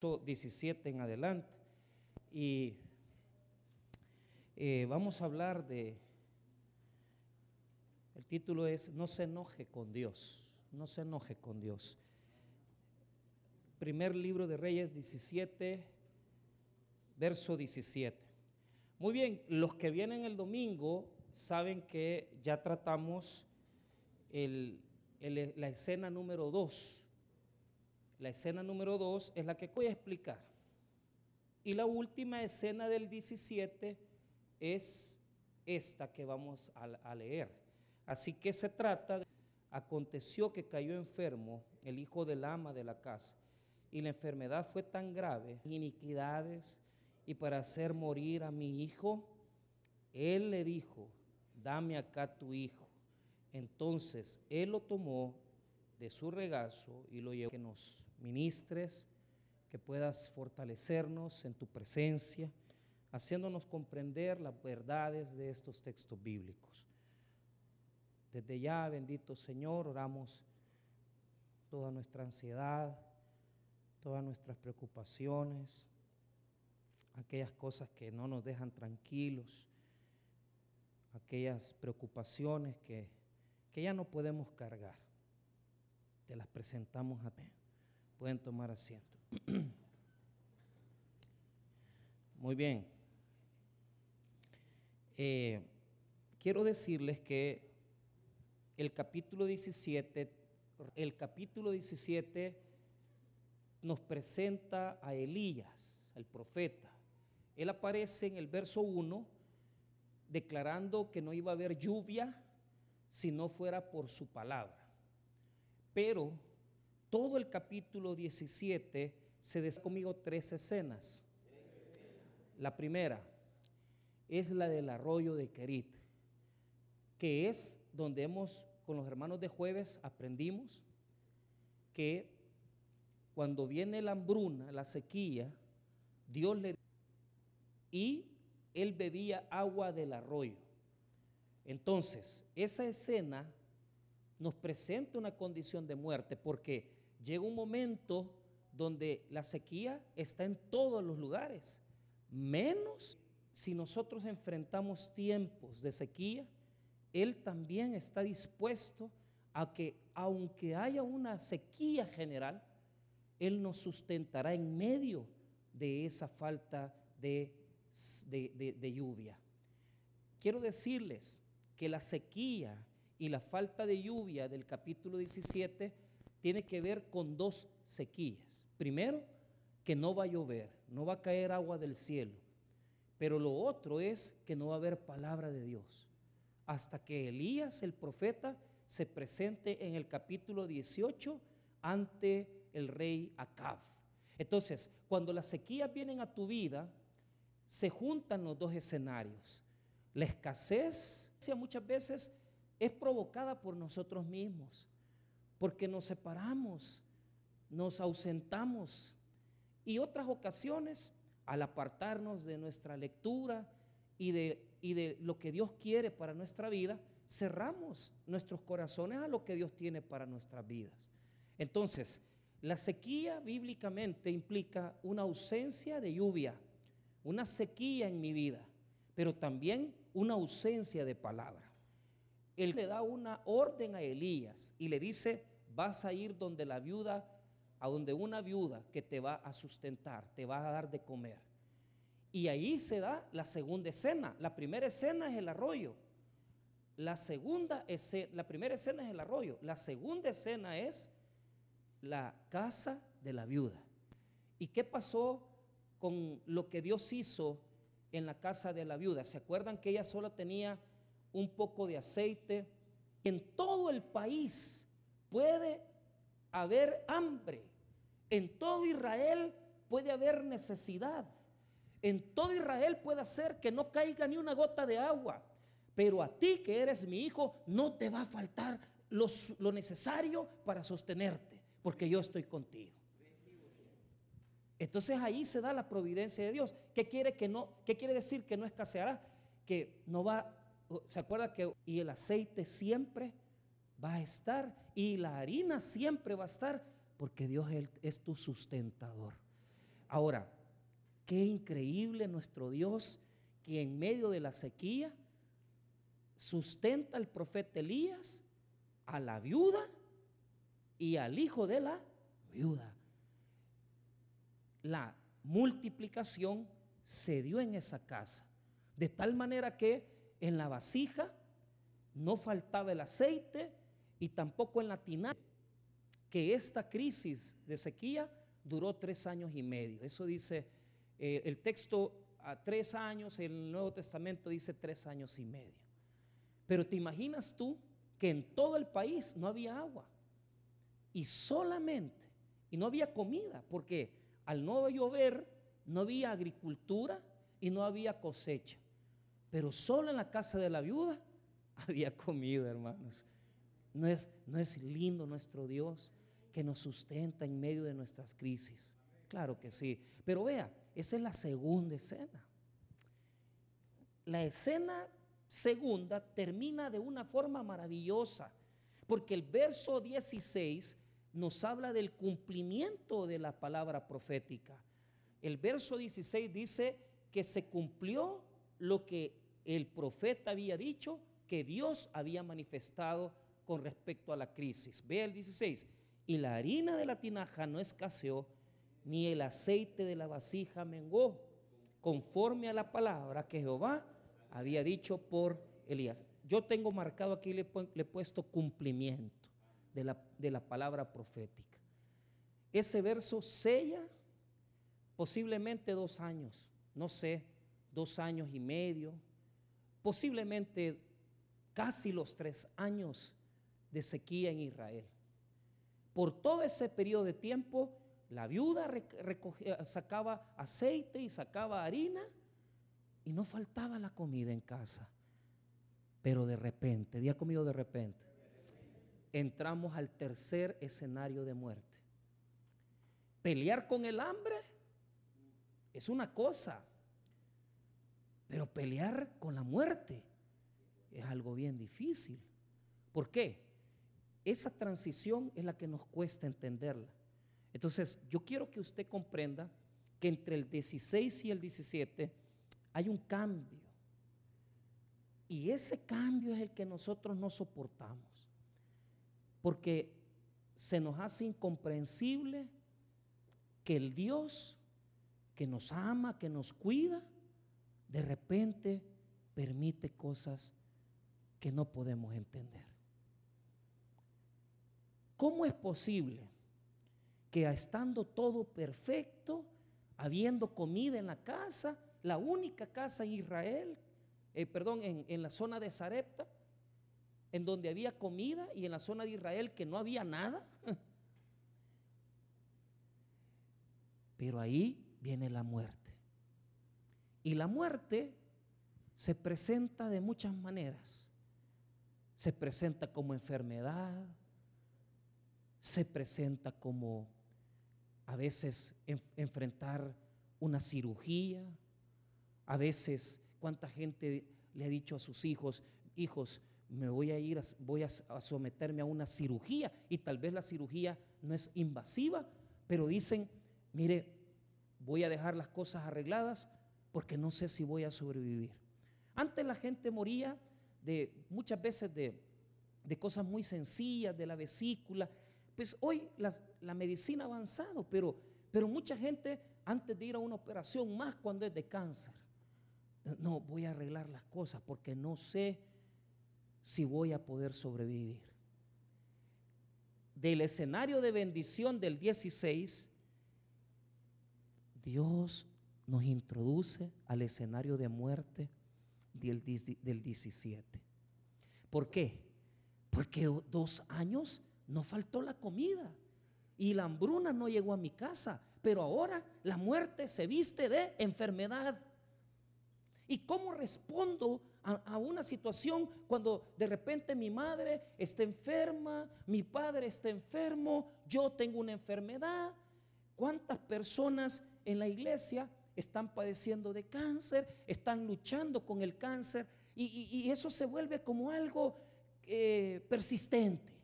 17 en adelante. Y eh, vamos a hablar de, el título es No se enoje con Dios, no se enoje con Dios. Primer libro de Reyes 17, verso 17. Muy bien, los que vienen el domingo saben que ya tratamos la escena número 2 la escena número 2 es la que voy a explicar. Y la última escena del 17 es esta que vamos a, leer. Así que se trata aconteció que cayó enfermo el hijo del ama de la casa, y la enfermedad fue tan grave, iniquidades, y para hacer morir a mi hijo, él le dijo, dame acá tu hijo. Entonces él lo tomó de su regazo y lo llevó que nos ministres, que puedas fortalecernos en tu presencia, haciéndonos comprender las verdades de estos textos bíblicos. Desde ya, bendito Señor, oramos toda nuestra ansiedad, todas nuestras preocupaciones, aquellas cosas que no nos dejan tranquilos, aquellas preocupaciones que, que ya no podemos cargar. Te las presentamos a ti. Pueden tomar asiento. Muy bien. Eh, quiero decirles que el capítulo 17, el capítulo 17 nos presenta a Elías, el profeta. Él aparece en el verso 1 declarando que no iba a haber lluvia si no fuera por su palabra. Pero todo el capítulo 17 se des conmigo tres escenas. La primera es la del arroyo de Kerit, que es donde hemos, con los hermanos de jueves, aprendimos que cuando viene la hambruna, la sequía, Dios le y él bebía agua del arroyo. Entonces, esa escena nos presenta una condición de muerte porque llega un momento donde la sequía está en todos los lugares, menos si nosotros enfrentamos tiempos de sequía, Él también está dispuesto a que aunque haya una sequía general, Él nos sustentará en medio de esa falta de, de lluvia. Quiero decirles que la sequía y la falta de lluvia del capítulo 17 tiene que ver con dos sequías. Primero, que no va a llover, no va a caer agua del cielo. Pero lo otro es que no va a haber palabra de Dios. Hasta que Elías, el profeta, se presente en el capítulo 18 ante el rey Acab. Entonces, cuando las sequías vienen a tu vida, se juntan los dos escenarios. La escasez muchas veces es provocada por nosotros mismos porque nos separamos, nos ausentamos. Y otras ocasiones, al apartarnos de nuestra lectura y de, y de lo que Dios quiere para nuestra vida, cerramos nuestros corazones a lo que Dios tiene para nuestras vidas. Entonces, la sequía bíblicamente implica una ausencia de lluvia, una sequía en mi vida, pero también una ausencia de palabra. Él le da una orden a Elías y le dice, vas a ir donde la viuda, a donde una viuda que te va a sustentar, te va a dar de comer. Y ahí se da la segunda escena. La primera escena es el arroyo. La segunda escena, la primera escena es el arroyo. La segunda escena es la casa de la viuda. ¿Y qué pasó con lo que Dios hizo en la casa de la viuda? ¿Se acuerdan que ella solo tenía un poco de aceite? En todo el país puede haber hambre. En todo Israel puede haber necesidad. En todo Israel puede hacer que no caiga ni una gota de agua. Pero a ti que eres mi hijo, no te va a faltar lo necesario para sostenerte, porque yo estoy contigo. Entonces ahí se da la providencia de Dios. ¿Qué quiere que no? ¿Qué quiere decir que no escaseará? Que no va. ¿Se acuerda que y el aceite siempre va a estar y la harina siempre va a estar porque Dios es tu sustentador. Ahora, qué increíble nuestro Dios que en medio de la sequía sustenta al profeta Elías, a la viuda y al hijo de la viuda. La multiplicación se dio en esa casa, de tal manera que en la vasija no faltaba el aceite y tampoco en la que esta crisis de sequía duró tres años y medio. Eso dice eh, el texto a tres años, el Nuevo Testamento dice tres años y medio. Pero te imaginas tú que en todo el país no había agua y solamente, y no había comida, porque al no llover no había agricultura y no había cosecha. Pero solo en la casa de la viuda había comida, hermanos. No es, no es lindo nuestro Dios que nos sustenta en medio de nuestras crisis. Claro que sí. Pero vea, esa es la segunda escena. La escena segunda termina de una forma maravillosa, porque el verso 16 nos habla del cumplimiento de la palabra profética. El verso 16 dice que se cumplió lo que el profeta había dicho, que Dios había manifestado con respecto a la crisis. Ve el 16, y la harina de la tinaja no escaseó, ni el aceite de la vasija mengó, conforme a la palabra que Jehová había dicho por Elías. Yo tengo marcado aquí, le, he puesto cumplimiento de la, de la palabra profética. Ese verso sella posiblemente dos años, no sé, dos años y medio, posiblemente casi los tres años de sequía en Israel. Por todo ese periodo de tiempo, la viuda recogía, sacaba aceite y sacaba harina y no faltaba la comida en casa. Pero de repente, día comido de repente, entramos al tercer escenario de muerte. Pelear con el hambre es una cosa, pero pelear con la muerte es algo bien difícil. ¿Por qué? Esa transición es la que nos cuesta entenderla. Entonces, yo quiero que usted comprenda que entre el 16 y el 17 hay un cambio. Y ese cambio es el que nosotros no soportamos. Porque se nos hace incomprensible que el Dios que nos ama, que nos cuida, de repente permite cosas que no podemos entender. ¿Cómo es posible que estando todo perfecto, habiendo comida en la casa, la única casa en Israel, eh, perdón, en, en la zona de Sarepta, en donde había comida y en la zona de Israel que no había nada. Pero ahí viene la muerte. Y la muerte se presenta de muchas maneras. Se presenta como enfermedad, se presenta como a veces enfrentar una cirugía, a veces cuánta gente le ha dicho a sus hijos, hijos, me voy a ir, voy a, someterme a una cirugía y tal vez la cirugía no es invasiva, pero dicen, mire, voy a dejar las cosas arregladas porque no sé si voy a sobrevivir. Antes la gente moría de muchas veces de, cosas muy sencillas, de la vesícula. Pues hoy la medicina ha avanzado, pero, pero mucha gente antes de ir a una operación, más cuando es de cáncer, no, voy a arreglar las cosas porque no sé si voy a poder sobrevivir. Del escenario de bendición del 16, Dios nos introduce al escenario de muerte del, 17. ¿Por qué? Porque dos años no faltó la comida y la hambruna no llegó a mi casa, pero ahora la muerte se viste de enfermedad. ¿Y cómo respondo a, una situación cuando de repente mi madre está enferma, mi padre está enfermo, yo tengo una enfermedad. ¿Cuántas personas en la iglesia están padeciendo de cáncer, están luchando con el cáncer y, eso se vuelve como algo eh, persistente?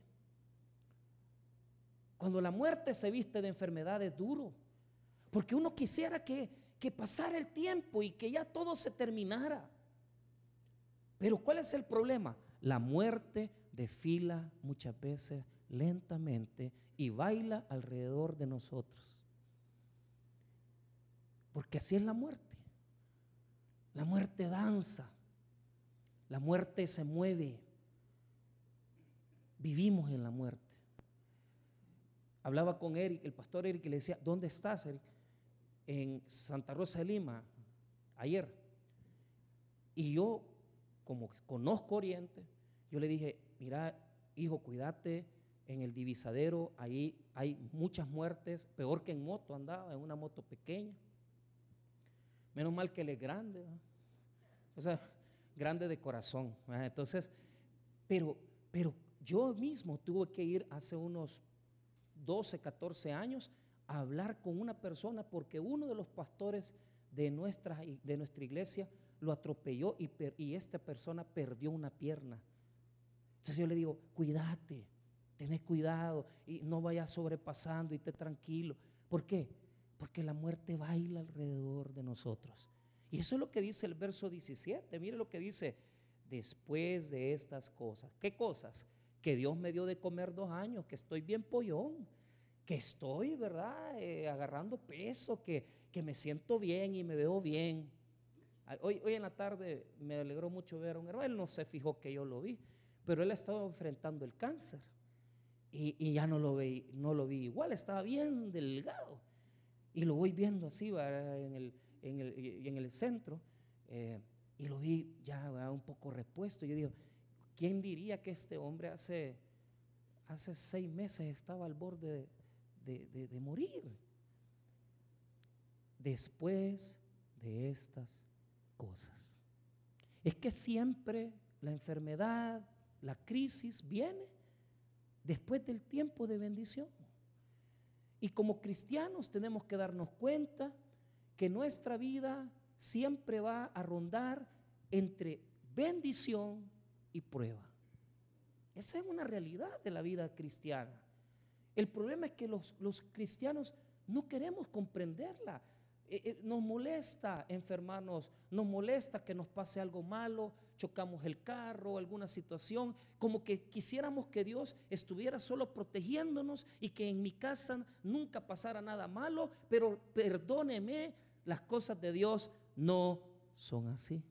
Cuando la muerte se viste de enfermedad es duro, Porque uno quisiera que, que pasara el tiempo y que ya todo se terminara. Pero ¿cuál es el problema? La muerte desfila muchas veces lentamente y baila alrededor de nosotros. Porque así es la muerte. La muerte danza. La muerte se mueve. Vivimos en la muerte. Hablaba con Eric, el pastor Eric, y le decía, ¿dónde estás, Eric? En Santa Rosa de Lima, ayer. Y yo, como conozco Oriente, yo le dije, mira, hijo, cuídate en el divisadero, ahí hay muchas muertes, peor que en moto andaba, en una moto pequeña. Menos mal que él es grande, o sea, grande de corazón. Entonces, pero, pero yo mismo tuve que ir hace unos 12, 14 años a hablar con una persona porque uno de los pastores de nuestra, de nuestra iglesia lo atropelló y, esta persona perdió una pierna. Entonces yo le digo, cuídate, tenés cuidado y no vayas sobrepasando y esté tranquilo. ¿Por qué? Porque la muerte baila alrededor de nosotros. Y eso es lo que dice el verso 17. Mire lo que dice, después de estas cosas. ¿Qué cosas? Que Dios me dio de comer dos años, que estoy bien pollón, que estoy, ¿verdad? Eh, agarrando peso, que, que me siento bien y me veo bien. Hoy, hoy en la tarde me alegró mucho ver a un hermano, él no se fijó que yo lo vi, pero él ha estado enfrentando el cáncer y, ya no lo, vi, no lo vi igual, estaba bien delgado. Y lo voy viendo así en el, en, el, en el centro eh, y lo vi ya un poco repuesto. Yo digo, ¿quién diría que este hombre hace, hace seis meses estaba al borde de, morir? Después de estas cosas. Es que siempre la enfermedad, la crisis viene después del tiempo de bendición. Y como cristianos tenemos que darnos cuenta que nuestra vida siempre va a rondar entre bendición y prueba. Esa es una realidad de la vida cristiana. El problema es que los, los cristianos no queremos comprenderla. Eh, eh, nos molesta enfermarnos, nos molesta que nos pase algo malo, chocamos el carro, alguna situación, como que quisiéramos que Dios estuviera solo protegiéndonos y que en mi casa nunca pasara nada malo, pero perdóneme, las cosas de Dios no son así.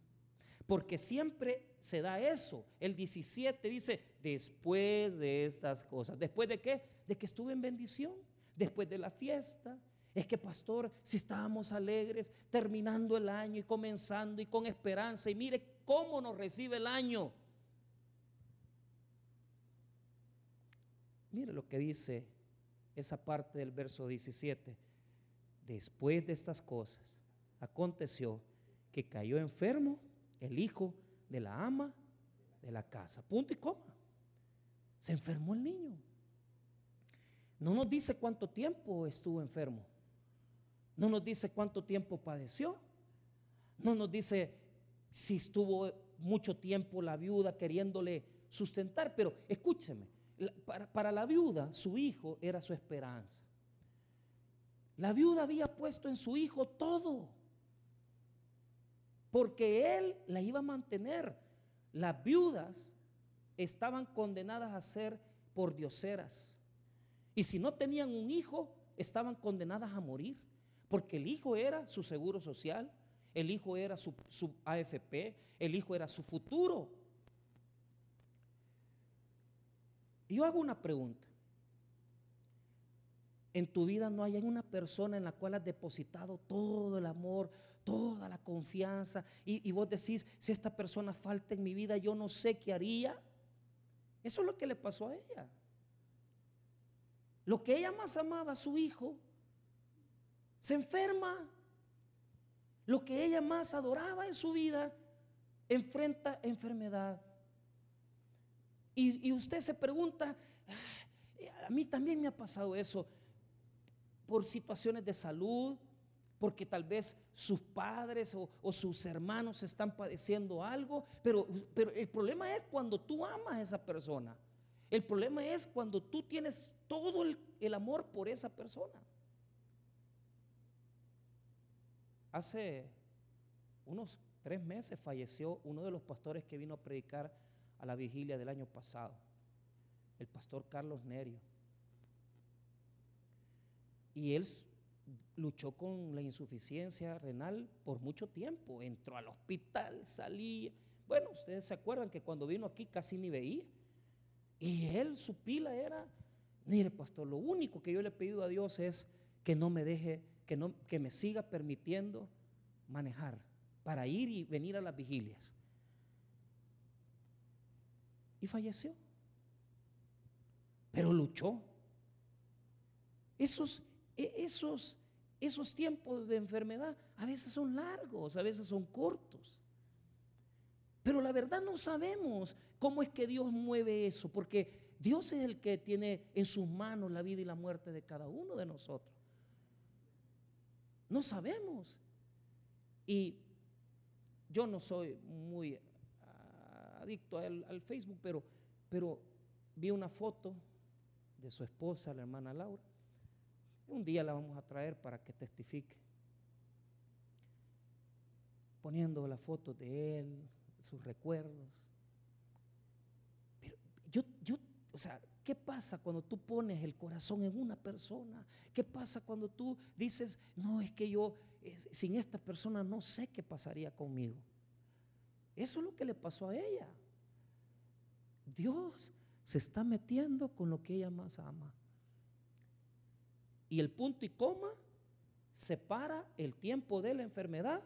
Porque siempre se da eso. El 17 dice, después de estas cosas. ¿Después de qué? De que estuve en bendición, después de la fiesta, es que, pastor, si estábamos alegres, terminando el año y comenzando y con esperanza, y mire cómo nos recibe el año. Mire lo que dice esa parte del verso 17. Después de estas cosas, aconteció que cayó enfermo el hijo de la ama de la casa. Punto y coma. Se enfermó el niño. No nos dice cuánto tiempo estuvo enfermo. No nos dice cuánto tiempo padeció. No nos dice si estuvo mucho tiempo la viuda queriéndole sustentar. Pero escúcheme, para, la viuda su hijo era su esperanza. La viuda había puesto en su hijo todo. Porque él la iba a mantener. Las viudas estaban condenadas a ser por dioseras. Y si no tenían un hijo, estaban condenadas a morir. Porque el hijo era su seguro social, el hijo era su, AFP, el hijo era su futuro. Y yo hago una pregunta. En tu vida no hay una persona en la cual has depositado todo el amor, toda la confianza, y, y vos decís, si esta persona falta en mi vida, yo no sé qué haría. Eso es lo que le pasó a ella. Lo que ella más amaba su hijo, se enferma. Lo que ella más adoraba en su vida enfrenta enfermedad. Y, usted se pregunta, a mí también me ha pasado eso por situaciones de salud, porque tal vez sus padres o, sus hermanos están padeciendo algo, pero, pero el problema es cuando tú amas a esa persona. El problema es cuando tú tienes todo el amor por esa persona. hace unos tres meses falleció uno de los pastores que vino a predicar a la vigilia del año pasado, el pastor Carlos Nerio. Y él luchó con la insuficiencia renal por mucho tiempo, entró al hospital, salía. Bueno, ustedes se acuerdan que cuando vino aquí casi ni veía. Y él, su pila era, mire pastor, lo único que yo le he pedido a Dios es que no me deje, que, no, que me siga permitiendo manejar para ir y venir a las vigilias. Y falleció. Pero luchó. Esos, e, esos, esos tiempos de enfermedad a veces son largos, a veces son cortos. Pero la verdad no sabemos cómo es que Dios mueve eso, porque Dios es el que tiene en sus manos la vida y la muerte de cada uno de nosotros. No sabemos. Y yo no soy muy adicto al, Facebook, pero, pero vi una foto de su esposa, la hermana Laura. Un día la vamos a traer para que testifique. Poniendo la foto de él, sus recuerdos. Pero yo, yo, o sea, ¿qué pasa cuando tú pones el corazón en una persona? ¿Qué pasa cuando tú dices, no, es que yo sin esta persona no sé qué pasaría conmigo? Eso es lo que le pasó a ella. Dios se está metiendo con lo que ella más ama. Y el punto y coma separa el tiempo de la enfermedad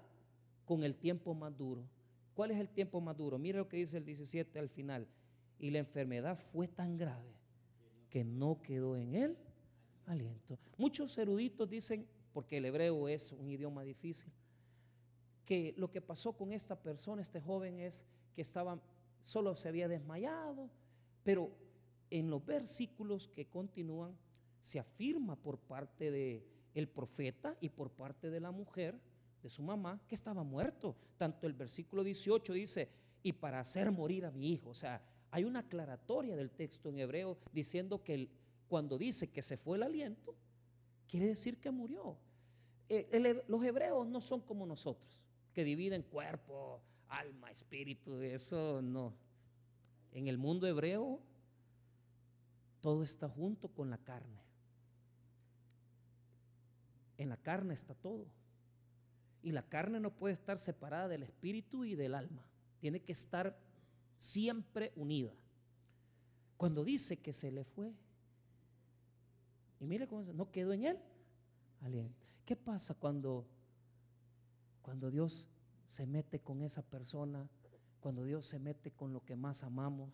con el tiempo más duro. ¿Cuál es el tiempo más duro? Mire lo que dice el 17 al final. Y la enfermedad fue tan grave que no quedó en él aliento. Muchos eruditos dicen, porque el hebreo es un idioma difícil, que lo que pasó con esta persona, este joven, es que estaba, solo se había desmayado, pero en los versículos que continúan se afirma por parte de profeta y por parte de la mujer, de su mamá, que estaba muerto. Tanto el versículo 18 dice, y para hacer morir a mi hijo. O sea, hay una aclaratoria del texto en hebreo diciendo que cuando dice que se fue el aliento, quiere decir que murió. Eh, los hebreos no son como nosotros, que dividen cuerpo, alma, espíritu, eso no. En el mundo hebreo todo está junto con la carne. En la carne está todo. Y la carne no puede estar separada del espíritu y del alma. Tiene que estar siempre unida. Cuando dice que se le fue, y mire cómo no quedó en él ¿Qué pasa cuando, cuando Dios se mete con esa persona, cuando Dios se mete con lo que más amamos?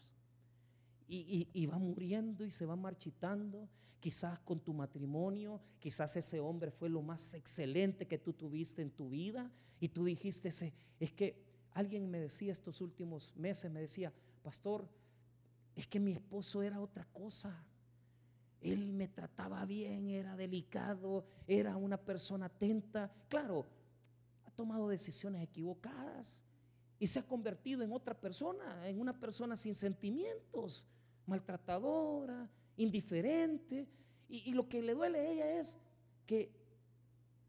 Y, va muriendo y se va marchitando. Quizás con tu matrimonio, quizás ese hombre fue lo más excelente que tú tuviste en tu vida y tú dijiste, es que alguien me decía estos últimos meses, me decía, pastor, es que mi esposo era otra cosa. Él me trataba bien, era delicado, era una persona atenta. Claro, ha tomado decisiones equivocadas y se ha convertido en otra persona, en una persona sin sentimientos maltratadora, indiferente. Y, lo que le duele a ella es que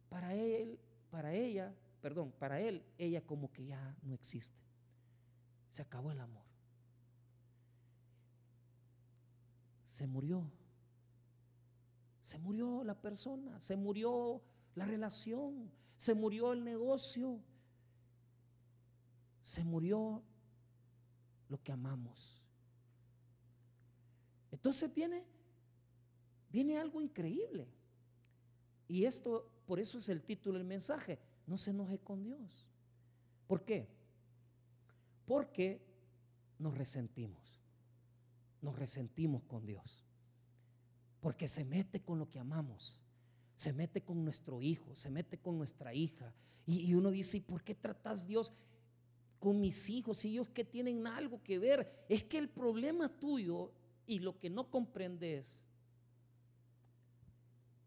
para él, para ella, perdón, para él, ella como que ya no existe. Se acabó el amor. Se murió. Se murió la persona, se murió la relación, se murió el negocio, se murió lo que amamos. Entonces viene, viene algo increíble. Y esto, por eso es el título del mensaje, no se enoje con Dios. ¿Por qué? Porque nos resentimos, nos resentimos con Dios. Porque se mete con lo que amamos, se mete con nuestro hijo, se mete con nuestra hija. Y, uno dice, ¿y por qué tratas Dios con mis hijos? Si ellos que tienen algo que ver, es que el problema tuyo y lo que no comprendes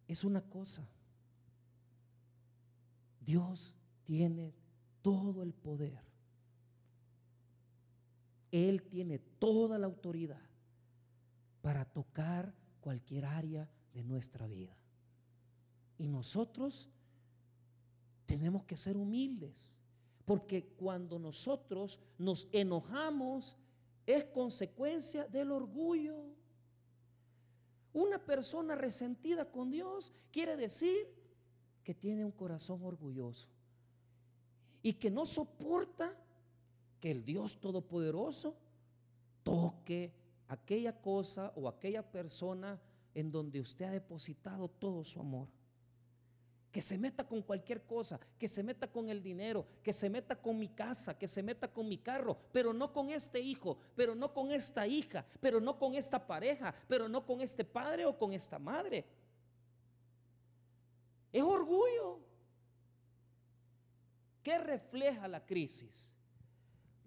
es una cosa. Dios tiene todo el poder. Él tiene toda la autoridad para tocar cualquier área de nuestra vida. Y nosotros tenemos que ser humildes. Porque cuando nosotros nos enojamos es consecuencia del orgullo. Una persona resentida con Dios quiere decir que tiene un corazón orgulloso y que no soporta que el Dios Todopoderoso toque aquella cosa o aquella persona en donde usted ha depositado todo su amor que se meta con cualquier cosa, que se meta con el dinero, que se meta con mi casa, que se meta con mi carro, pero no con este hijo, pero no con esta hija, pero no con esta pareja, pero no con este padre o con esta madre. Es orgullo. ¿Qué refleja la crisis?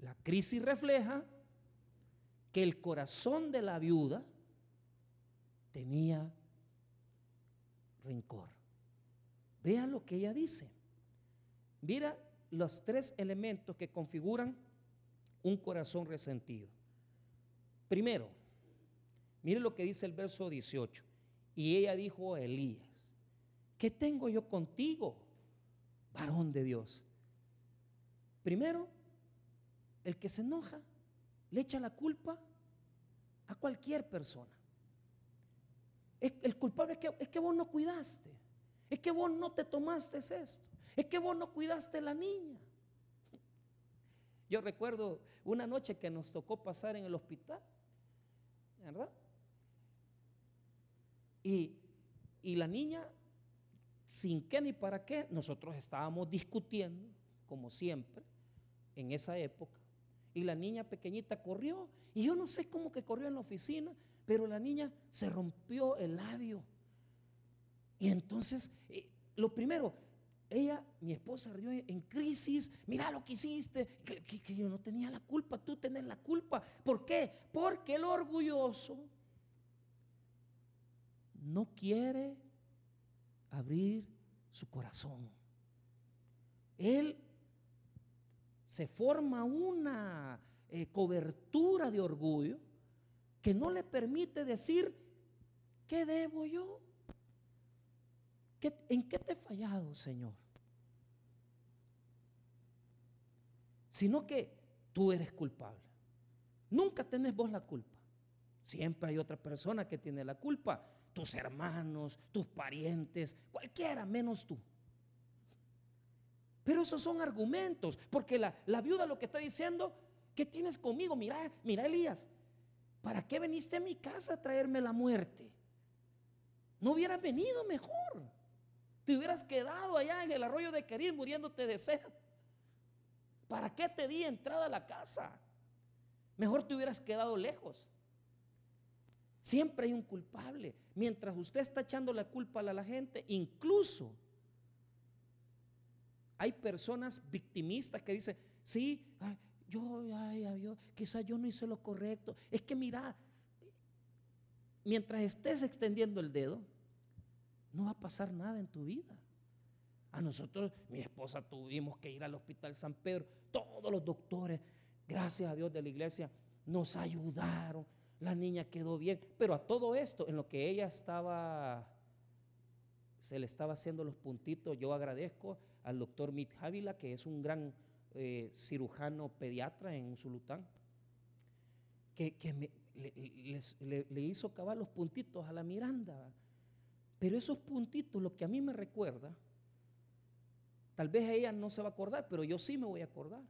La crisis refleja que el corazón de la viuda tenía rencor. Vea lo que ella dice. Mira los tres elementos que configuran un corazón resentido. Primero, mire lo que dice el verso 18. Y ella dijo a Elías, ¿qué tengo yo contigo, varón de Dios? Primero, el que se enoja le echa la culpa a cualquier persona. el culpable es que, es que vos no cuidaste. Es que vos no te tomaste esto. Es que vos no cuidaste la niña. Yo recuerdo una noche que nos tocó pasar en el hospital, ¿verdad? Y, y la niña, sin qué ni para qué, nosotros estábamos discutiendo, como siempre, en esa época. Y la niña pequeñita corrió, y yo no sé cómo que corrió en la oficina, pero la niña se rompió el labio. Y entonces, eh, lo primero, ella, mi esposa, rió en crisis, mira lo que hiciste, que, yo no tenía la culpa, tú tenés la culpa. ¿Por qué? Porque el orgulloso no quiere abrir su corazón. Él se forma una eh, cobertura de orgullo que no le permite decir, ¿qué debo yo? ¿En qué te he fallado, Señor? Sino que tú eres culpable. Nunca tenés vos la culpa. Siempre hay otra persona que tiene la culpa. Tus hermanos, tus parientes, cualquiera menos tú. Pero esos son argumentos, porque la, la viuda lo que está diciendo, ¿qué tienes conmigo? Mira, mira Elías, ¿para qué viniste a mi casa a traerme la muerte? No hubieras venido mejor. Te hubieras quedado allá en el arroyo de Querir muriéndote de sed. ¿Para qué te di entrada a la casa? Mejor te hubieras quedado lejos. Siempre hay un culpable. Mientras usted está echando la culpa a la gente, incluso hay personas victimistas que dicen, sí, yo, yo, quizás yo no hice lo correcto. Es que mira, mientras estés extendiendo el dedo, no va a pasar nada en tu vida. A nosotros, mi esposa, tuvimos que ir al Hospital San Pedro. Todos los doctores, gracias a Dios de la iglesia, nos ayudaron. La niña quedó bien. Pero a todo esto, en lo que ella estaba, se le estaba haciendo los puntitos, yo agradezco al doctor Mit Javila, que es un gran eh, cirujano pediatra en Zulután, que, le, le, hizo acabar los puntitos a la Miranda. Pero esos puntitos, lo que a mí me recuerda, tal vez ella no se va a acordar, pero yo sí me voy a acordar.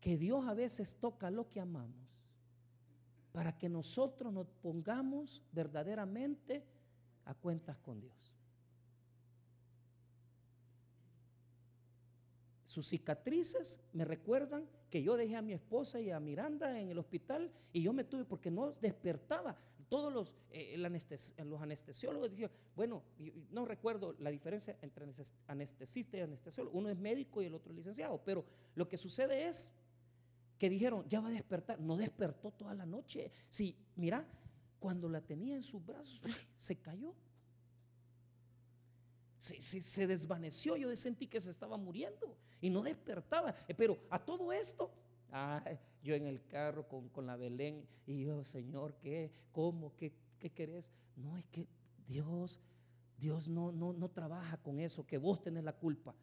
Que Dios a veces toca lo que amamos para que nosotros nos pongamos verdaderamente a cuentas con Dios. Sus cicatrices me recuerdan que yo dejé a mi esposa y a Miranda en el hospital y yo me tuve porque no despertaba todos los, eh, los anestesiólogos dijeron, bueno, no recuerdo la diferencia entre anestesista y anestesiólogo, uno es médico y el otro es licenciado, pero lo que sucede es que dijeron, ya va a despertar, no despertó toda la noche. Sí, mira, cuando la tenía en sus brazos, se cayó. Se, desvaneció, yo sentí que se estaba muriendo y no despertaba. Eh, pero a todo esto, yo en el carro con, la Belén y yo, Señor, ¿qué? ¿Cómo? ¿Qué, ¿Qué querés? No, es que Dios Dios no, no, no trabaja con eso, que vos tenés la culpa.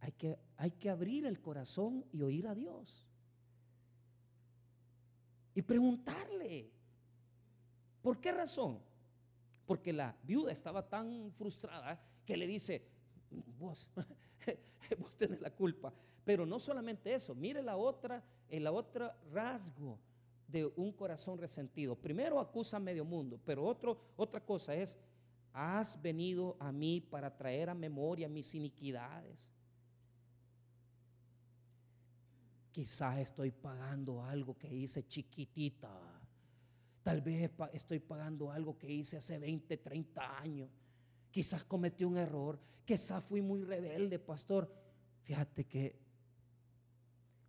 Hay que, hay que abrir el corazón y oír a Dios. Y preguntarle, ¿por qué razón? Porque la viuda estaba tan frustrada que le dice, vos, vos tenés la culpa. Pero no solamente eso, mire la otra, el otro rasgo de un corazón resentido. Primero acusa a medio mundo, pero otro, otra cosa es, has venido a mí para traer a memoria mis iniquidades. Quizás estoy pagando algo que hice chiquitita. Tal vez estoy pagando algo que hice hace 20, 30 años. Quizás cometí un error. Quizás fui muy rebelde, pastor. Fíjate que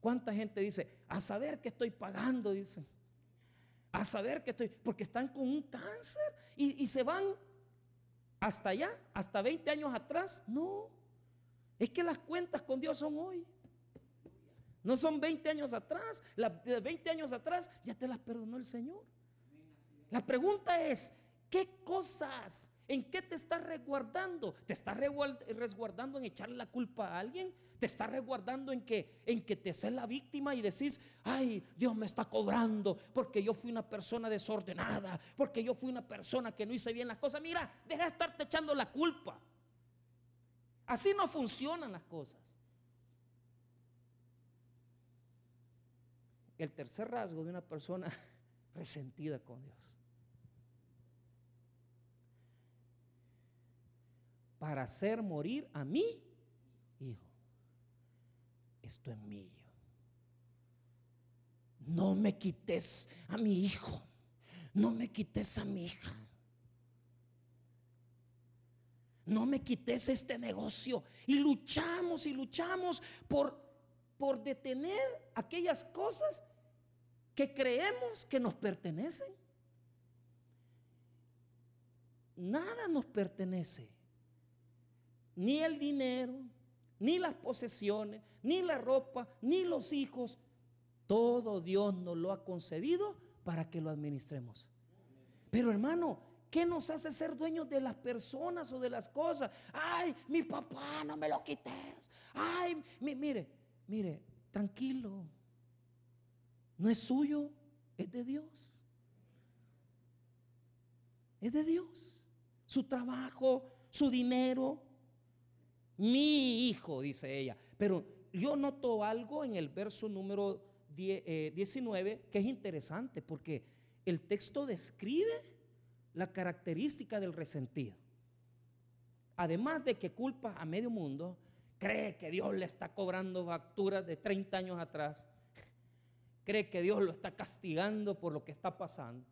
¿Cuánta gente dice, a saber que estoy pagando? Dicen, a saber que estoy, porque están con un cáncer y, se van hasta allá, hasta 20 años atrás. No, es que las cuentas con Dios son hoy. No son 20 años atrás, de 20 años atrás ya te las perdonó el Señor. La pregunta es, ¿qué cosas ¿En qué te estás resguardando? ¿Te estás resguardando en echarle la culpa a alguien? ¿Te estás resguardando en que, en que te seas la víctima y decís, ay, Dios me está cobrando porque yo fui una persona desordenada, porque yo fui una persona que no hice bien las cosas? Mira, deja de estarte echando la culpa. Así no funcionan las cosas. El tercer rasgo de una persona resentida con Dios para hacer morir a mi hijo. Esto es mío. No me quites a mi hijo. No me quites a mi hija. No me quites este negocio. Y luchamos y luchamos por, por detener aquellas cosas que creemos que nos pertenecen. Nada nos pertenece ni el dinero, ni las posesiones, ni la ropa, ni los hijos. Todo Dios nos lo ha concedido para que lo administremos. Pero hermano, ¿qué nos hace ser dueños de las personas o de las cosas? Ay, mi papá, no me lo quites. Ay, mire, mire, tranquilo. No es suyo, es de Dios. Es de Dios. Su trabajo, su dinero, mi hijo, dice ella. Pero yo noto algo en el verso número 19 eh, que es interesante porque el texto describe la característica del resentido. Además de que culpa a medio mundo, cree que Dios le está cobrando facturas de 30 años atrás, cree que Dios lo está castigando por lo que está pasando.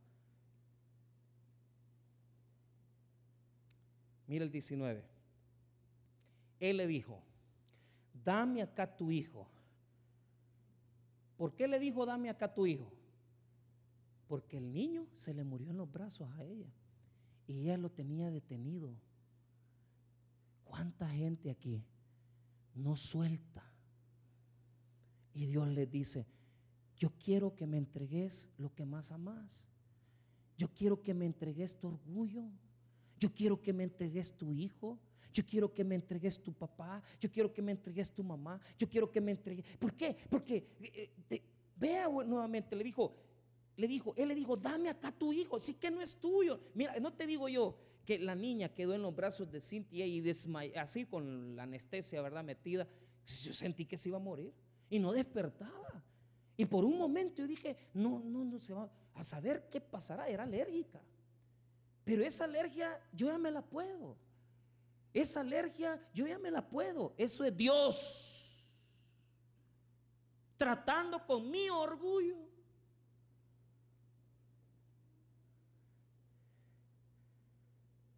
Mira el 19 él le dijo, dame acá tu hijo. ¿Por qué le dijo, dame acá tu hijo? Porque el niño se le murió en los brazos a ella y ella lo tenía detenido. ¿Cuánta gente aquí no suelta? Y Dios le dice, yo quiero que me entregues lo que más amas. Yo quiero que me entregues tu orgullo. Yo quiero que me entregues tu hijo. Yo quiero que me entregues tu papá. Yo quiero que me entregues tu mamá. Yo quiero que me entregues. ¿Por qué? Porque eh, vea nuevamente, le dijo, le dijo, él le dijo, dame acá tu hijo. Sí que no es tuyo. Mira, no te digo yo que la niña quedó en los brazos de Cintia y desmayó, así con la anestesia, ¿verdad? Metida. Yo sentí que se iba a morir y no despertaba. Y por un momento yo dije, no, no, no se va a saber qué pasará. Era alérgica. Pero esa alergia yo ya me la puedo. Esa alergia yo ya me la puedo. Eso es Dios. Tratando con mi orgullo.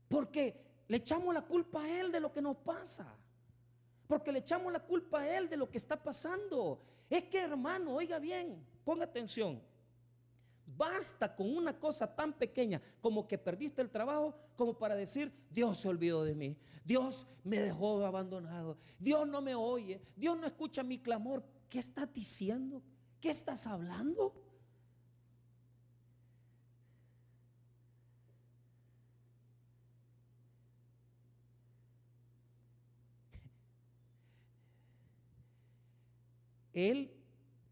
Porque le echamos la culpa a Él de lo que nos pasa. Porque le echamos la culpa a Él de lo que está pasando. Es que hermano, oiga bien, ponga atención. Basta con una cosa tan pequeña como que perdiste el trabajo como para decir, Dios se olvidó de mí, Dios me dejó abandonado, Dios no me oye, Dios no escucha mi clamor. ¿Qué estás diciendo? ¿Qué estás hablando? Él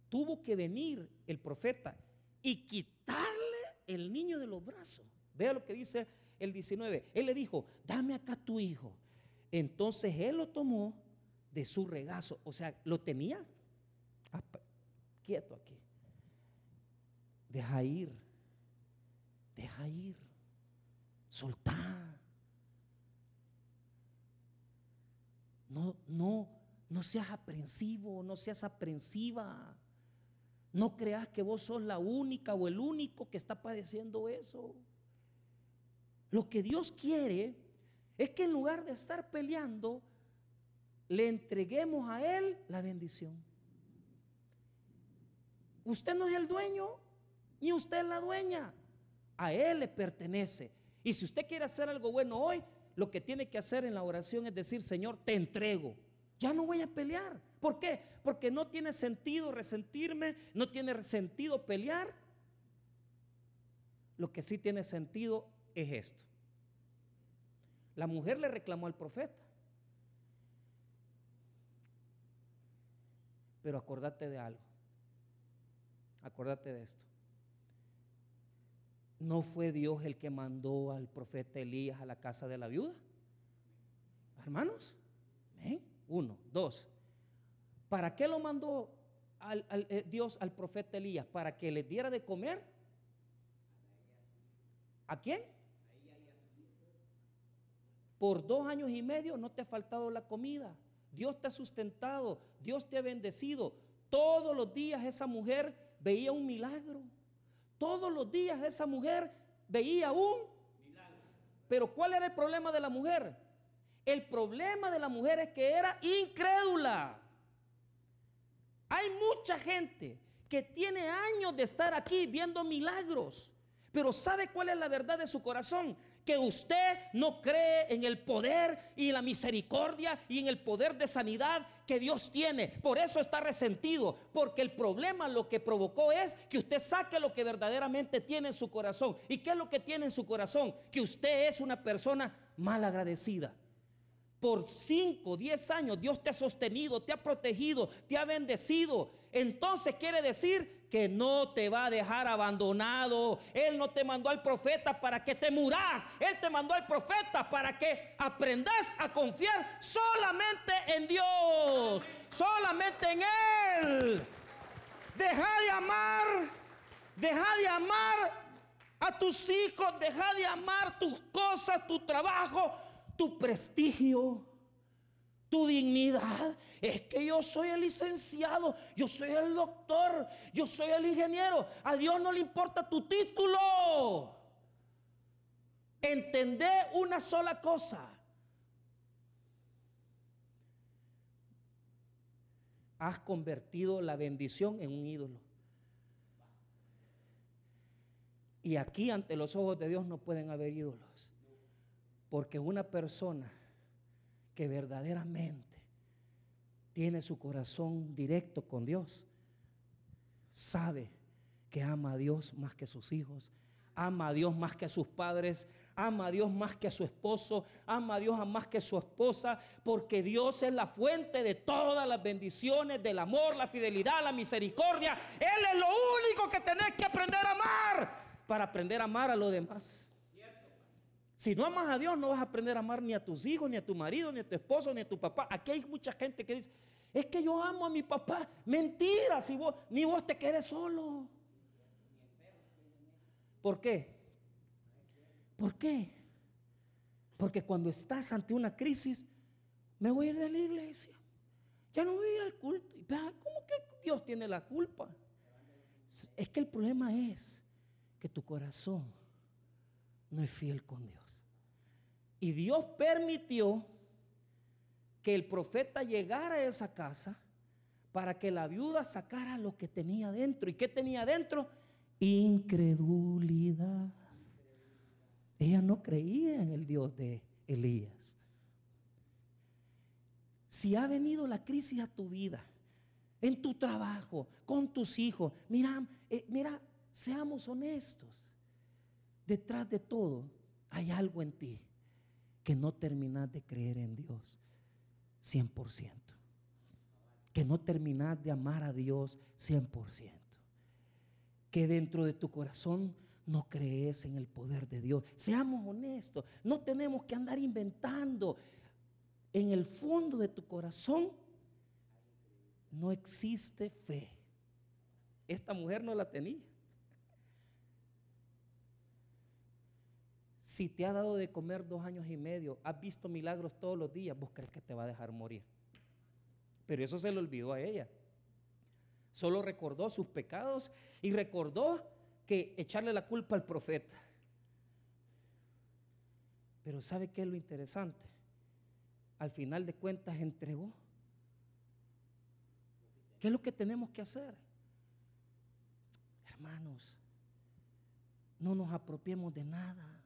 tuvo que venir, el profeta, y quitarle el niño de los brazos. Vea lo que dice el 19. Él le dijo, dame acá tu hijo. Entonces él lo tomó de su regazo. O sea, lo tenía quieto aquí. Deja ir. Deja ir. Soltá. No, no, no seas aprensivo, no seas aprensiva. No creas que vos sos la única o el único que está padeciendo eso. Lo que Dios quiere es que en lugar de estar peleando, le entreguemos a Él la bendición. Usted no es el dueño, ni usted es la dueña. A Él le pertenece. Y si usted quiere hacer algo bueno hoy, lo que tiene que hacer en la oración es decir, Señor, te entrego. Ya no voy a pelear. ¿Por qué? Porque no tiene sentido resentirme, no tiene sentido pelear. Lo que sí tiene sentido es esto. La mujer le reclamó al profeta. Pero acordate de algo. Acordate de esto. ¿No fue Dios el que mandó al profeta Elías a la casa de la viuda? Hermanos, uno, dos. ¿Para qué lo mandó eh, Dios al profeta Elías? ¿Para que le diera de comer? ¿A quién? Por dos años y medio no te ha faltado la comida. Dios te ha sustentado, Dios te ha bendecido. Todos los días esa mujer veía un milagro. Todos los días esa mujer veía un milagro. Pero ¿cuál era el problema de la mujer? El problema de la mujer es que era incrédula. Hay mucha gente que tiene años de estar aquí viendo milagros, pero ¿sabe cuál es la verdad de su corazón? que usted no cree en el poder y la misericordia y en el poder de sanidad que Dios tiene. Por eso está resentido, porque el problema lo que provocó es que usted saque lo que verdaderamente tiene en su corazón. ¿Y qué es lo que tiene en su corazón? Que usted es una persona mal agradecida. Por 5, 10 años Dios te ha sostenido, te ha protegido, te ha bendecido. Entonces quiere decir que no te va a dejar abandonado. Él no te mandó al profeta para que te muras. Él te mandó al profeta para que aprendas a confiar solamente en Dios, solamente en Él. Deja de amar, deja de amar a tus hijos, deja de amar tus cosas, tu trabajo, tu prestigio, tu dignidad es que yo soy el licenciado, yo soy el doctor, yo soy el ingeniero. A Dios no le importa tu título. Entender una sola cosa. Has convertido la bendición en un ídolo. Y aquí ante los ojos de Dios no pueden haber ídolos. Porque una persona que verdaderamente tiene su corazón directo con Dios, sabe que ama a Dios más que sus hijos, ama a Dios más que a sus padres, ama a Dios más que a su esposo, ama a Dios más que a su esposa, porque Dios es la fuente de todas las bendiciones, del amor, la fidelidad, la misericordia. Él es lo único que tenés que aprender a amar para aprender a amar a los demás. Si no amas a Dios, no vas a aprender a amar ni a tus hijos, ni a tu marido, ni a tu esposo, ni a tu papá. Aquí hay mucha gente que dice, es que yo amo a mi papá. Mentira, si vos, ni vos te quedes solo. ¿Por qué? ¿Por qué? Porque cuando estás ante una crisis, me voy a ir de la iglesia. Ya no voy a ir al culto. ¿Cómo que Dios tiene la culpa? Es que el problema es que tu corazón no es fiel con Dios. Y Dios permitió que el profeta llegara a esa casa para que la viuda sacara lo que tenía dentro. ¿Y qué tenía dentro? Incredulidad. Ella no creía en el Dios de Elías. Si ha venido la crisis a tu vida, en tu trabajo, con tus hijos, mira, eh, mira, seamos honestos. Detrás de todo hay algo en ti que no terminas de creer en Dios. 100%. que no terminas de amar a Dios 100%. Que dentro de tu corazón no crees en el poder de Dios. Seamos honestos, no tenemos que andar inventando. En el fondo de tu corazón no existe fe. Esta mujer no la tenía. Si te ha dado de comer dos años y medio, has visto milagros todos los días, vos crees que te va a dejar morir. Pero eso se le olvidó a ella. Solo recordó sus pecados y recordó que echarle la culpa al profeta. Pero ¿sabe qué es lo interesante? Al final de cuentas entregó. ¿Qué es lo que tenemos que hacer? Hermanos, no nos apropiemos de nada.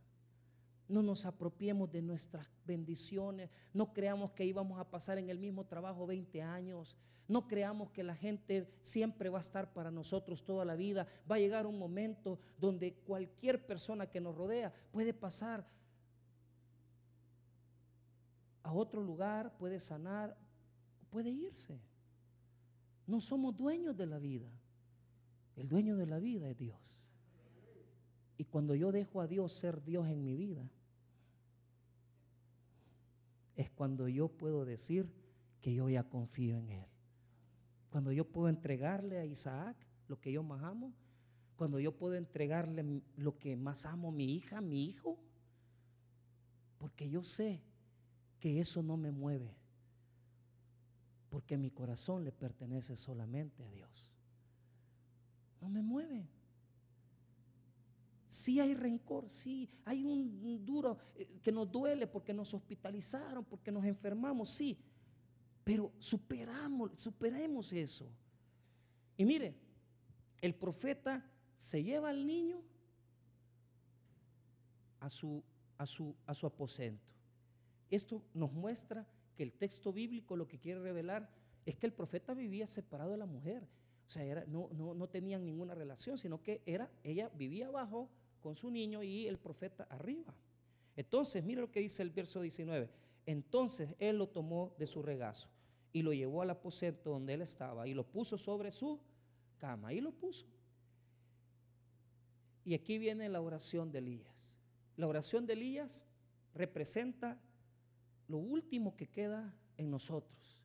No nos apropiemos de nuestras bendiciones. No creamos que íbamos a pasar en el mismo trabajo 20 años. No creamos que la gente siempre va a estar para nosotros toda la vida. Va a llegar un momento donde cualquier persona que nos rodea puede pasar a otro lugar, puede sanar, puede irse. No somos dueños de la vida. El dueño de la vida es Dios. Y cuando yo dejo a Dios ser Dios en mi vida, es cuando yo puedo decir que yo ya confío en Él. Cuando yo puedo entregarle a Isaac lo que yo más amo. Cuando yo puedo entregarle lo que más amo, mi hija, mi hijo. Porque yo sé que eso no me mueve. Porque mi corazón le pertenece solamente a Dios. No me mueve. Sí hay rencor, sí hay un duro eh, que nos duele porque nos hospitalizaron, porque nos enfermamos, sí. Pero superamos, superemos eso. Y mire, el profeta se lleva al niño a su, a su, a su aposento. Esto nos muestra que el texto bíblico lo que quiere revelar es que el profeta vivía separado de la mujer. O sea, no, no, no tenían ninguna relación, sino que era, ella vivía abajo con su niño y el profeta arriba. Entonces, mira lo que dice el verso 19. Entonces él lo tomó de su regazo y lo llevó al aposento donde él estaba y lo puso sobre su cama. Y lo puso. Y aquí viene la oración de Elías. La oración de Elías representa lo último que queda en nosotros.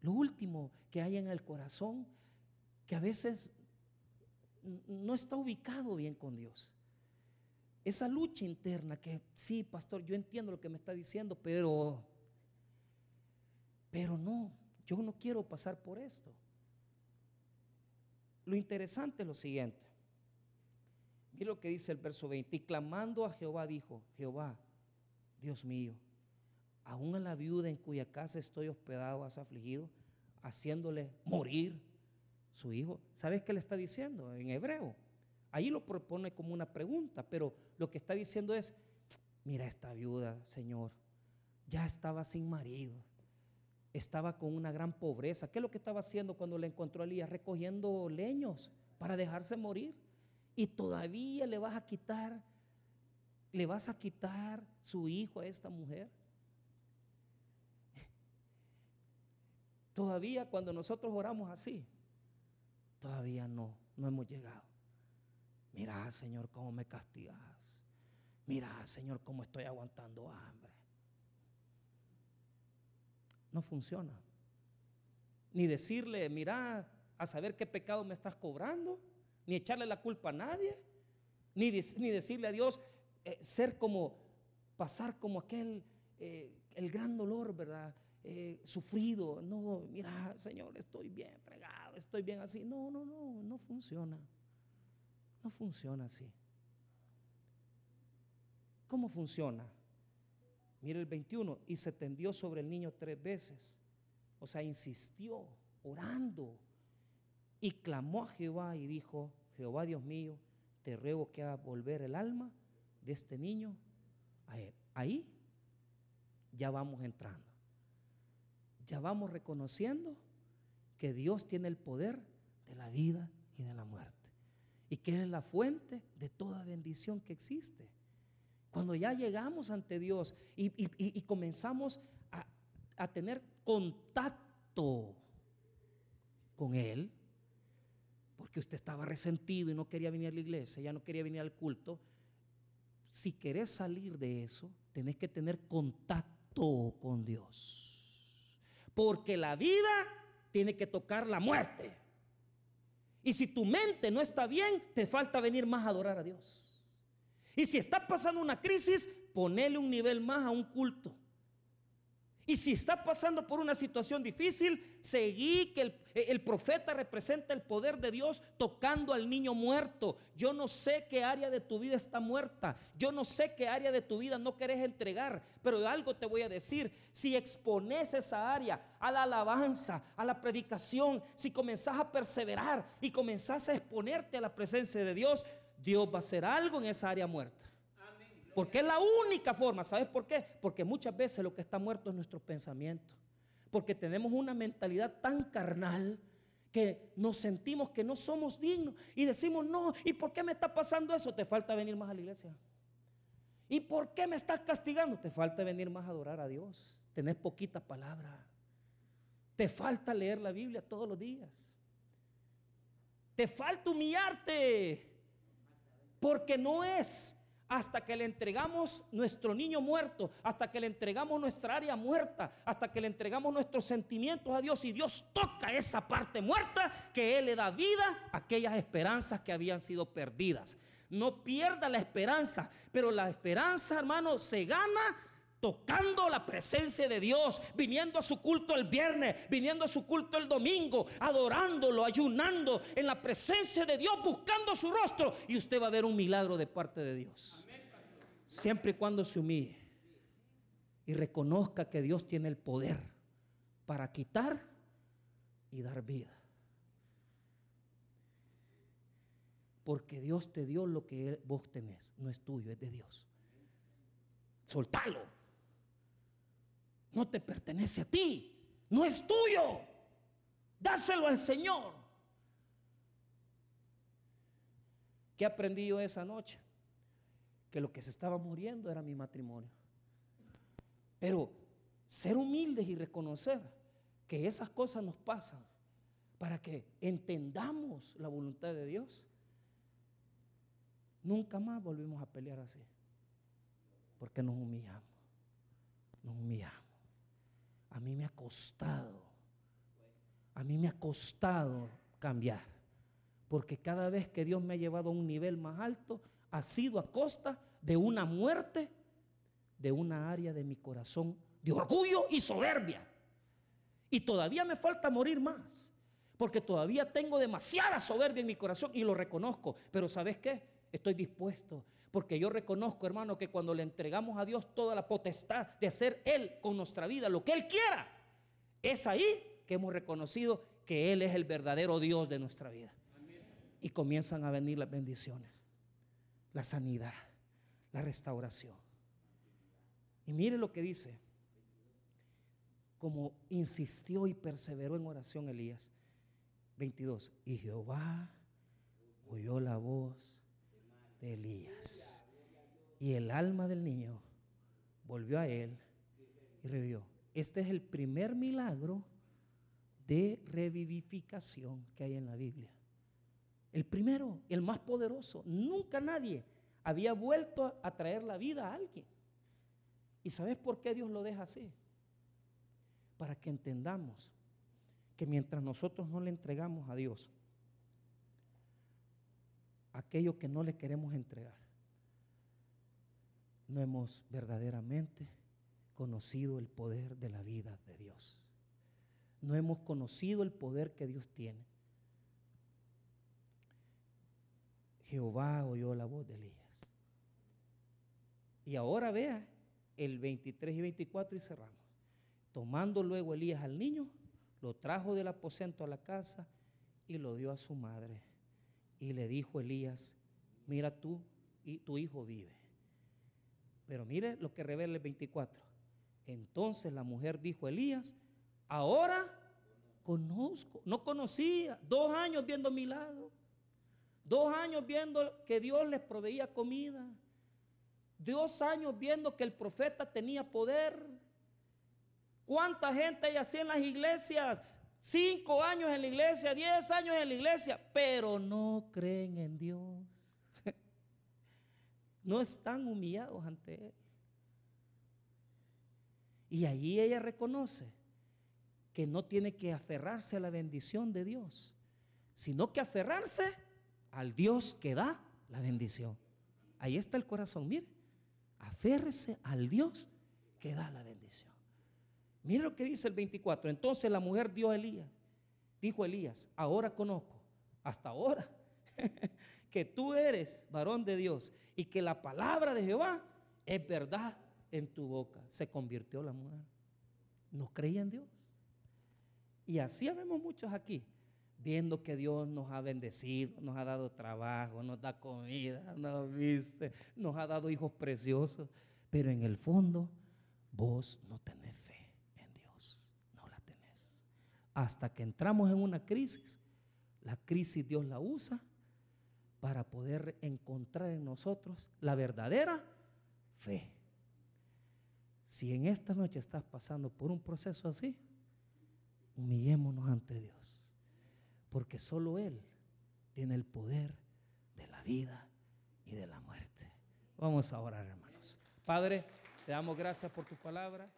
Lo último que hay en el corazón que a veces no está ubicado bien con Dios. Esa lucha interna que sí, pastor, yo entiendo lo que me está diciendo, pero pero no, yo no quiero pasar por esto. Lo interesante es lo siguiente. Mira lo que dice el verso 20. Y clamando a Jehová dijo, Jehová, Dios mío, aún a la viuda en cuya casa estoy hospedado has afligido, haciéndole morir su hijo. ¿Sabes qué le está diciendo en hebreo? Ahí lo propone como una pregunta, pero lo que está diciendo es, mira esta viuda, Señor, ya estaba sin marido, estaba con una gran pobreza. ¿Qué es lo que estaba haciendo cuando le encontró a Elías? Recogiendo leños para dejarse morir. Y todavía le vas a quitar, le vas a quitar su hijo a esta mujer. Todavía cuando nosotros oramos así, Todavía no, no hemos llegado. Mira, Señor, cómo me castigas. Mira, Señor, cómo estoy aguantando hambre. No funciona. Ni decirle, mira, a saber qué pecado me estás cobrando, ni echarle la culpa a nadie, ni, ni decirle a Dios, eh, ser como, pasar como aquel, eh, el gran dolor, ¿verdad? Eh, sufrido. No, mira, Señor, estoy bien fregado, estoy bien así. No, no, no, no funciona. No funciona así. ¿Cómo funciona? Mira el 21, y se tendió sobre el niño tres veces. O sea, insistió, orando, y clamó a Jehová y dijo, Jehová Dios mío, te ruego que haga volver el alma de este niño a él. Ahí ya vamos entrando ya vamos reconociendo que Dios tiene el poder de la vida y de la muerte. Y que es la fuente de toda bendición que existe. Cuando ya llegamos ante Dios y, comenzamos a, a tener contacto con él, porque usted estaba resentido y no quería venir a la iglesia, ya no quería venir al culto. Si querés salir de eso, tenés que tener contacto con Dios. Porque la vida tiene que tocar la muerte. Y si tu mente no está bien, te falta venir más a adorar a Dios. Y si está pasando una crisis, ponele un nivel más a un culto. Y si está pasando por una situación difícil, seguí que el, profeta representa el poder de Dios tocando al niño muerto. Yo no sé qué área de tu vida está muerta. Yo no sé qué área de tu vida no querés entregar. Pero algo te voy a decir. Si expones esa área a la alabanza, a la predicación, si comenzás a perseverar y comenzás a exponerte a la presencia de Dios, Dios va a hacer algo en esa área muerta. Porque es la única forma. ¿Sabes por qué? Porque muchas veces lo que está muerto es nuestro pensamiento. Porque tenemos una mentalidad tan carnal que nos sentimos que no somos dignos y decimos, no, ¿y por qué me está pasando eso? Te falta venir más a la iglesia. ¿Y por qué me estás castigando? Te falta venir más a adorar a Dios. Tenés poquita palabra. Te falta leer la Biblia todos los días. Te falta humillarte. Porque no es hasta que le entregamos nuestro niño muerto, hasta que le entregamos nuestra área muerta, hasta que le entregamos nuestros sentimientos a Dios y Dios toca esa parte muerta que Él le da vida a aquellas esperanzas que habían sido perdidas. No pierda la esperanza, pero la esperanza, hermano, se gana tocando la presencia de Dios, viniendo a su culto el viernes, viniendo a su culto el domingo, adorándolo, ayunando en la presencia de Dios, buscando su rostro. Y usted va a ver un milagro de parte de Dios. Siempre y cuando se humille y reconozca que Dios tiene el poder para quitar y dar vida. Porque Dios te dio lo que vos tenés, no es tuyo, es de Dios. Soltalo no te pertenece a ti, no es tuyo. Dáselo al Señor. ¿Qué aprendí yo esa noche? Que lo que se estaba muriendo era mi matrimonio. Pero ser humildes y reconocer que esas cosas nos pasan para que entendamos la voluntad de Dios, nunca más volvimos a pelear así. Porque nos humillamos. Nos humillamos. A mí me ha costado, a mí me ha costado cambiar. Porque cada vez que Dios me ha llevado a un nivel más alto, ha sido a costa de una muerte, de una área de mi corazón de orgullo y soberbia. Y todavía me falta morir más. Porque todavía tengo demasiada soberbia en mi corazón y lo reconozco. Pero ¿sabes qué? Estoy dispuesto porque yo reconozco, hermano, que cuando le entregamos a Dios toda la potestad de hacer Él con nuestra vida lo que Él quiera, es ahí que hemos reconocido que Él es el verdadero Dios de nuestra vida. Y comienzan a venir las bendiciones, la sanidad, la restauración. Y mire lo que dice, como insistió y perseveró en oración Elías. 22. Y Jehová oyó la voz de Elías. Y el alma del niño volvió a él y revivió. Este es el primer milagro de revivificación que hay en la Biblia. El primero, el más poderoso. Nunca nadie había vuelto a traer la vida a alguien. ¿Y sabes por qué Dios lo deja así? Para que entendamos que mientras nosotros no le entregamos a Dios aquello que no le queremos entregar. No hemos verdaderamente conocido el poder de la vida de Dios. No hemos conocido el poder que Dios tiene. Jehová oyó la voz de Elías. Y ahora vea el 23 y 24 y cerramos. Tomando luego Elías al niño, lo trajo del aposento a la casa y lo dio a su madre. Y le dijo Elías, mira tú y tu hijo vive. Pero mire lo que revela el 24. Entonces la mujer dijo a Elías, ahora conozco, no conocía, dos años viendo milagros, dos años viendo que Dios les proveía comida, dos años viendo que el profeta tenía poder. ¿Cuánta gente hay así en las iglesias? Cinco años en la iglesia, diez años en la iglesia, pero no creen en Dios. No están humillados ante Él. Y allí ella reconoce que no tiene que aferrarse a la bendición de Dios, sino que aferrarse al Dios que da la bendición. Ahí está el corazón, mire, aférrese al Dios que da la bendición. Mire lo que dice el 24. Entonces la mujer dio a Elías, dijo Elías, ahora conozco, hasta ahora, que tú eres varón de Dios y que la palabra de Jehová es verdad en tu boca. Se convirtió la mujer. No creía en Dios. Y así vemos muchos aquí, viendo que Dios nos ha bendecido, nos ha dado trabajo, nos da comida, nos viste, nos ha dado hijos preciosos. Pero en el fondo, vos no tenés fe en Dios. No la tenés. Hasta que entramos en una crisis, la crisis Dios la usa para poder encontrar en nosotros la verdadera fe. Si en esta noche estás pasando por un proceso así, humillémonos ante Dios, porque solo Él tiene el poder de la vida y de la muerte. Vamos a orar, hermanos. Padre, te damos gracias por tu palabra.